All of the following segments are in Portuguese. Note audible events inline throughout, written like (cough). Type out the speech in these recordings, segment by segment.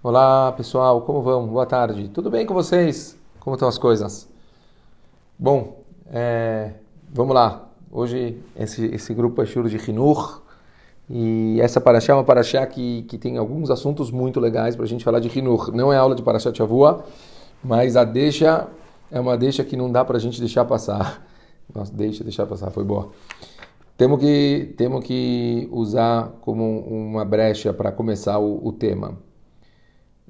Olá pessoal, como vão? Boa tarde. Tudo bem com vocês? Como estão as coisas? Bom, é, vamos lá. Hoje esse, esse grupo é Shur de Hinur e essa paraxá é uma paraxá que, que tem alguns assuntos muito legais para a gente falar de Hinur. Não é aula de paraxá Chavua, mas a deixa é uma deixa que não dá para a gente deixar passar. (laughs) Nossa, deixa, deixar passar, foi boa. Temos que, temos que usar como uma brecha para começar o, o, tema.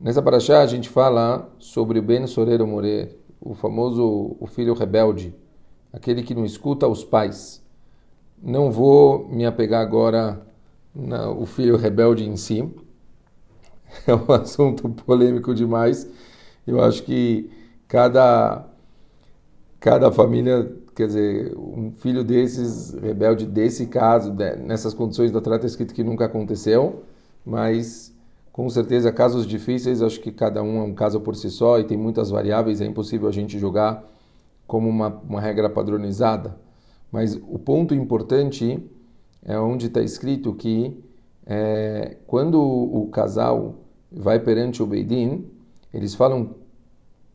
Nessa paraxá a gente fala sobre o Ben Sorero More, o famoso o filho rebelde, aquele que não escuta os pais. Não vou me apegar agora no filho rebelde em si, (laughs) é um assunto polêmico demais. Eu acho que cada, cada família quer dizer, um filho desses, rebelde desse caso, nessas condições da trata escrito que nunca aconteceu, mas com certeza casos difíceis, acho que cada um é um caso por si só e tem muitas variáveis, é impossível a gente jogar como uma, uma regra padronizada. Mas o ponto importante é onde está escrito que é, quando o, casal vai perante o Beidin, eles falam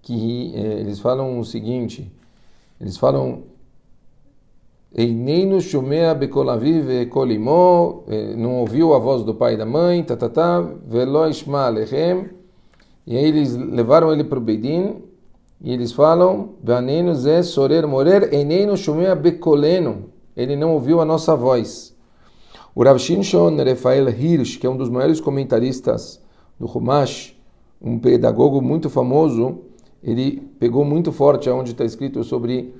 que é, eles falam o seguinte, eles falam Eineinu Shumea Bekolaviv Kolimo, não ouviu a voz do pai e da mãe, tatatá, velo Ishma Alechem. E aí eles levaram ele para o Bedin e eles falam: Vanenu Zé Sorer Morer, Eineinu Shumea Bekoleno. Ele não ouviu a nossa voz. O Rav Shimshon Rafael Hirsch, que é um dos maiores comentaristas do Humash, um pedagogo muito famoso, ele pegou muito forte aonde está escrito sobre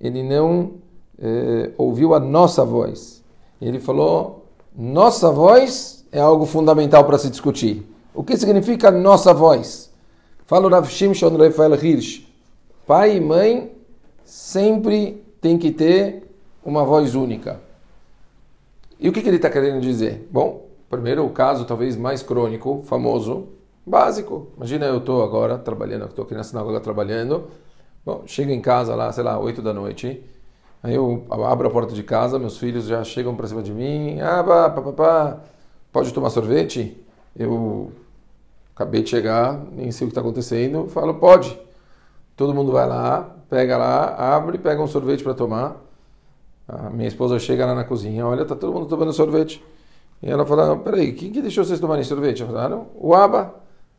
ele não eh, ouviu a nossa voz. Ele falou: nossa voz é algo fundamental para se discutir. O que significa nossa voz? Fala o Rav Shimshon Rafael Hirsch. Pai e mãe sempre tem que ter uma voz única. E o que, que ele está querendo dizer? Bom, primeiro o caso talvez mais crônico, famoso, básico. Imagina eu estou agora trabalhando, estou aqui na sinagoga trabalhando. Bom, chego em casa lá, sei lá, 8 da noite Aí eu abro a porta de casa, meus filhos já chegam para cima de mim. Ah, pá, pá, pá, pode tomar sorvete? Eu acabei de chegar, nem sei o que está acontecendo. Falo, pode. Todo mundo vai lá, pega lá, abre, pega um sorvete para tomar. A minha esposa chega lá na cozinha, olha, tá todo mundo tomando sorvete. E ela fala, peraí, quem que deixou vocês tomarem sorvete? Falaram, o Aba.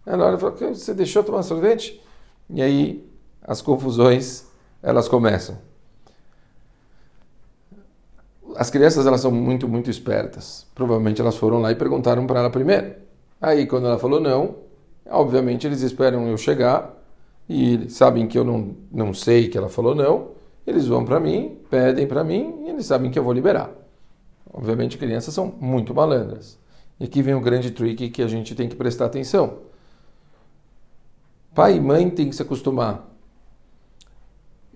Ela olha e fala, você deixou tomar sorvete? E aí as confusões, elas começam as crianças elas são muito, muito espertas. Provavelmente elas foram lá e perguntaram para ela primeiro. Aí quando ela falou não, obviamente eles esperam eu chegar e sabem que eu não, não sei que ela falou não. Eles vão para mim, pedem para mim e eles sabem que eu vou liberar. Obviamente crianças são muito malandras. E aqui vem o grande trick que a gente tem que prestar atenção. Pai e mãe têm que se acostumar.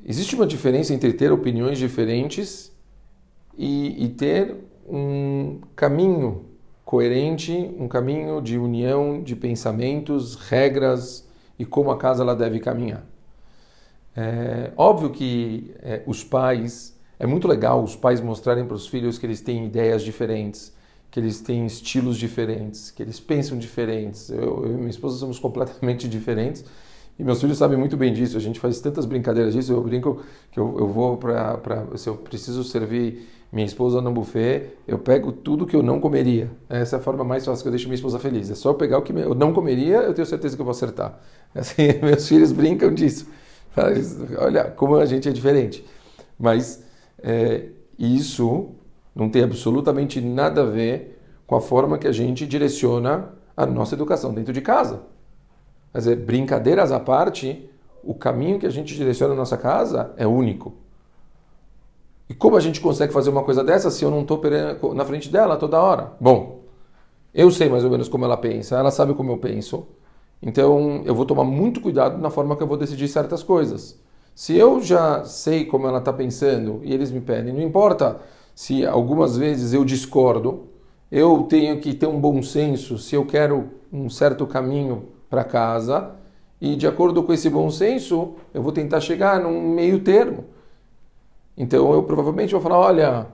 Existe uma diferença entre ter opiniões diferentes e, e ter um caminho coerente, um caminho de união de pensamentos, regras e como a casa ela deve caminhar. É óbvio que é, os pais é muito legal os pais mostrarem para os filhos que eles têm ideias diferentes, que eles têm estilos diferentes, que eles pensam diferentes. Eu, eu e minha esposa somos (laughs) completamente diferentes e meus filhos sabem muito bem disso. A gente faz tantas brincadeiras disso. Eu brinco que eu, eu vou para. Se eu preciso servir minha esposa no buffet, eu pego tudo que eu não comeria. Essa é a forma mais fácil que eu deixo minha esposa feliz. É só eu pegar o que eu não comeria, eu tenho certeza que eu vou acertar. (laughs) Assim, meus filhos brincam disso. Olha como a gente é diferente. Mas é, isso não tem absolutamente nada a ver com a forma que a gente direciona a nossa educação dentro de casa. Quer dizer, brincadeiras à parte, o caminho que a gente direciona a nossa casa é único. E como a gente consegue fazer uma coisa dessa se eu não estou na frente dela toda hora? Bom, eu sei mais ou menos como ela pensa, ela sabe como eu penso. Então eu vou tomar muito cuidado na forma que eu vou decidir certas coisas. Se eu já sei como ela está pensando e eles me pedem, não importa se algumas vezes eu discordo, eu tenho que ter um bom senso se eu quero um certo caminho para casa e de acordo com esse bom senso eu vou tentar chegar num meio termo. Então eu provavelmente vou falar, olha,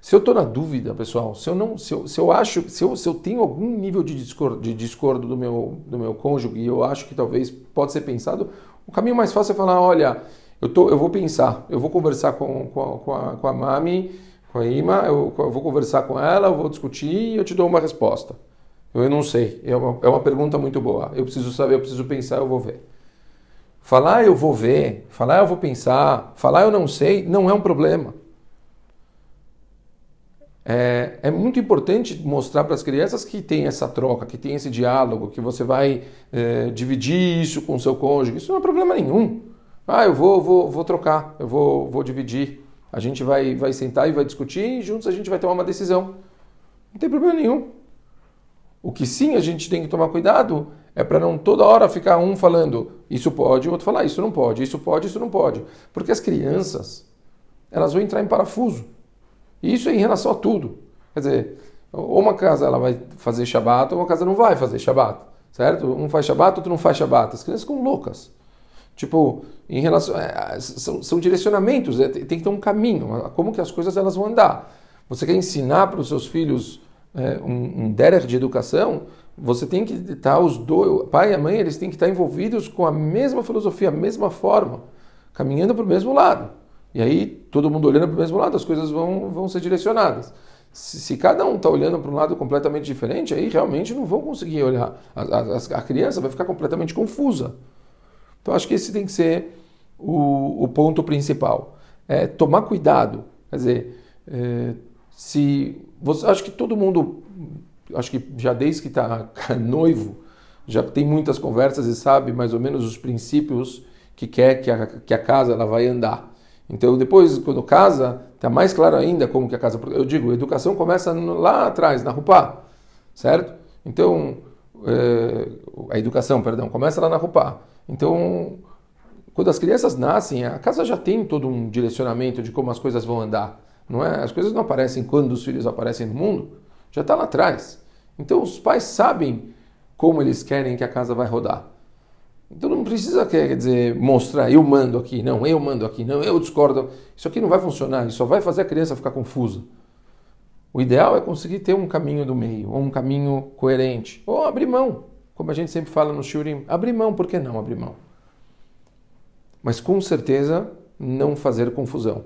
Se eu estou na dúvida, pessoal, se eu não, se eu, se eu acho, se eu, se eu tenho algum nível de discordo, de discordo do meu do meu cônjuge e eu acho que talvez pode ser pensado, o caminho mais fácil é falar, olha, eu tô, eu vou pensar, eu vou conversar com, com, a, com, a, com a mami, com a Ima, eu, eu, vou conversar com ela, eu vou discutir e eu te dou uma resposta. Eu não sei, é uma, é uma pergunta muito boa. Eu preciso saber, eu preciso pensar, eu vou ver. Falar eu vou ver, falar eu vou pensar, falar eu não sei, não é um problema. É, é, muito importante mostrar para as crianças que tem essa troca, que tem esse diálogo, que você vai é, dividir isso com o seu cônjuge. Isso não é problema nenhum. Ah, eu vou, vou, vou trocar, eu vou, vou dividir. A gente vai, vai sentar e vai discutir e juntos a gente vai tomar uma decisão. Não tem problema nenhum. O que sim a gente tem que tomar cuidado é para não toda hora ficar um falando isso pode, o outro falar isso não pode, isso pode, isso não pode. Porque as crianças, elas vão entrar em parafuso. E isso é em relação a tudo. Quer dizer, ou uma casa ela vai fazer Shabat, ou uma casa não vai fazer Shabat. Certo? Um faz Shabat, outro não faz Shabat. As crianças ficam loucas. Tipo, em relação. É, são, são, direcionamentos, é, tem que ter um caminho, como que as coisas elas vão andar. Você quer ensinar para os seus filhos é, um, um derech de educação, você tem que estar os dois, pai e a mãe, eles têm que estar envolvidos com a mesma filosofia, a mesma forma, caminhando para o mesmo lado. E aí, todo mundo olhando para o mesmo lado, as coisas vão, vão ser direcionadas. Se, se cada um está olhando para um lado completamente diferente, aí realmente não vão conseguir olhar. A, a, a, criança vai ficar completamente confusa. Então, acho que esse tem que ser o, o ponto principal. É tomar cuidado. Quer dizer, é, se você, acho que todo mundo, acho que já desde que está (laughs) noivo, já tem muitas conversas e sabe mais ou menos os princípios que quer que a, que a casa ela vai andar. Então, depois, quando casa, está mais claro ainda como que a casa. Eu digo, a educação começa lá atrás, na Rupá, certo? Então, é, a educação, perdão, começa lá na Rupá. Então, quando as crianças nascem, a casa já tem todo um direcionamento de como as coisas vão andar. Não é? As coisas não aparecem quando os filhos aparecem no mundo, já está lá atrás. Então, os pais sabem como eles querem que a casa vai rodar. Então não precisa, quer dizer, mostrar eu mando aqui, não, eu mando aqui, não, eu discordo. Isso aqui não vai funcionar, isso só vai fazer a criança ficar confusa. O ideal é conseguir ter um caminho do meio, ou um caminho coerente, ou abrir mão, como a gente sempre fala no Shurim, abrir mão, por que não abrir mão? Mas com certeza não fazer confusão.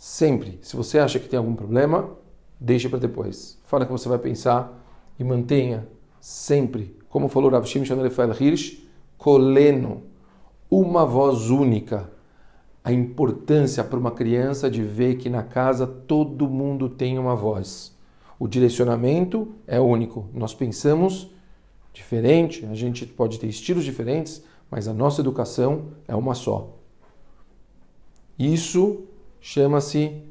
Sempre, se você acha que tem algum problema, deixe para depois. Fala que você vai pensar e mantenha sempre, como falou Rav Shimshon Rafael Hirsch, coleno, uma voz única. A importância para uma criança de ver que na casa todo mundo tem uma voz. O direcionamento é único. Nós pensamos diferente, a gente pode ter estilos diferentes, mas a nossa educação é uma só. Isso chama-se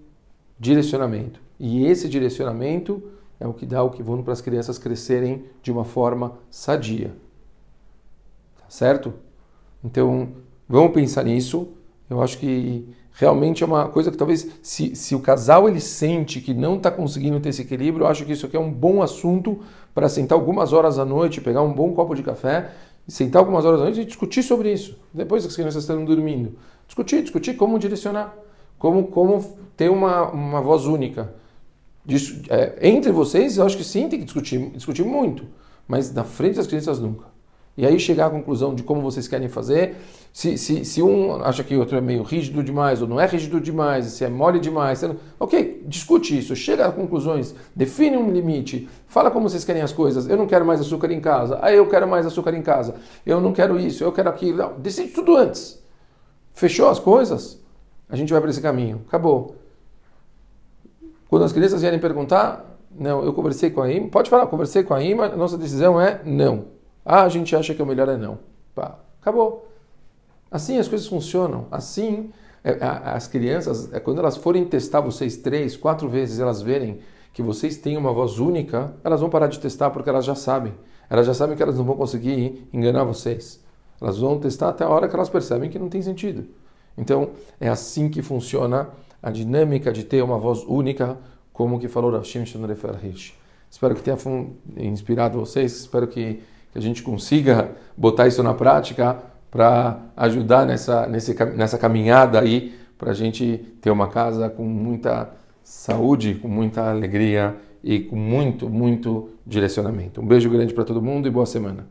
direcionamento. E esse direcionamento é o que dá o que vão para as crianças crescerem de uma forma sadia certo? Então, vamos pensar nisso. Eu acho que realmente é uma coisa que talvez, se, se o casal ele sente que não está conseguindo ter esse equilíbrio, eu acho que isso aqui é um bom assunto para sentar algumas horas à noite, pegar um bom copo de café e sentar algumas horas à noite e discutir sobre isso. Depois que as crianças estão dormindo. Discutir, discutir como direcionar, como, como ter uma, uma voz única. Disso, é, entre vocês, eu acho que sim, tem que discutir, discutir muito, mas na frente das crianças nunca e aí chegar à conclusão de como vocês querem fazer. Se, se, se um acha que o outro é meio rígido demais ou não é rígido demais, se é mole demais, não... ok, discute isso, chega a conclusões, define um limite, fala como vocês querem as coisas. Eu não quero mais açúcar em casa, aí eu quero mais açúcar em casa, eu não quero isso, eu quero aquilo. Não, decide tudo antes. Fechou as coisas? A gente vai para esse caminho. Acabou. Quando as crianças vierem perguntar, não, eu conversei com a Ima, pode falar, conversei com a Ima, nossa decisão é não. Ah, a gente acha que o melhor é não. Pá, acabou. Assim as coisas funcionam. Assim, é, as crianças, é, quando elas forem testar vocês três, quatro vezes, elas verem que vocês têm uma voz única, elas vão parar de testar porque elas já sabem. Elas já sabem que elas não vão conseguir enganar vocês. Elas vão testar até a hora que elas percebem que não tem sentido. Então, é assim que funciona a dinâmica de ter uma voz única, como que falou Rav Shimshon Refer Hirsch. Espero que tenha inspirado vocês, espero que que a gente consiga botar isso na prática para ajudar nessa, nessa caminhada aí, para a gente ter uma casa com muita saúde, com muita alegria e com muito, muito direcionamento. Um beijo grande para todo mundo e boa semana.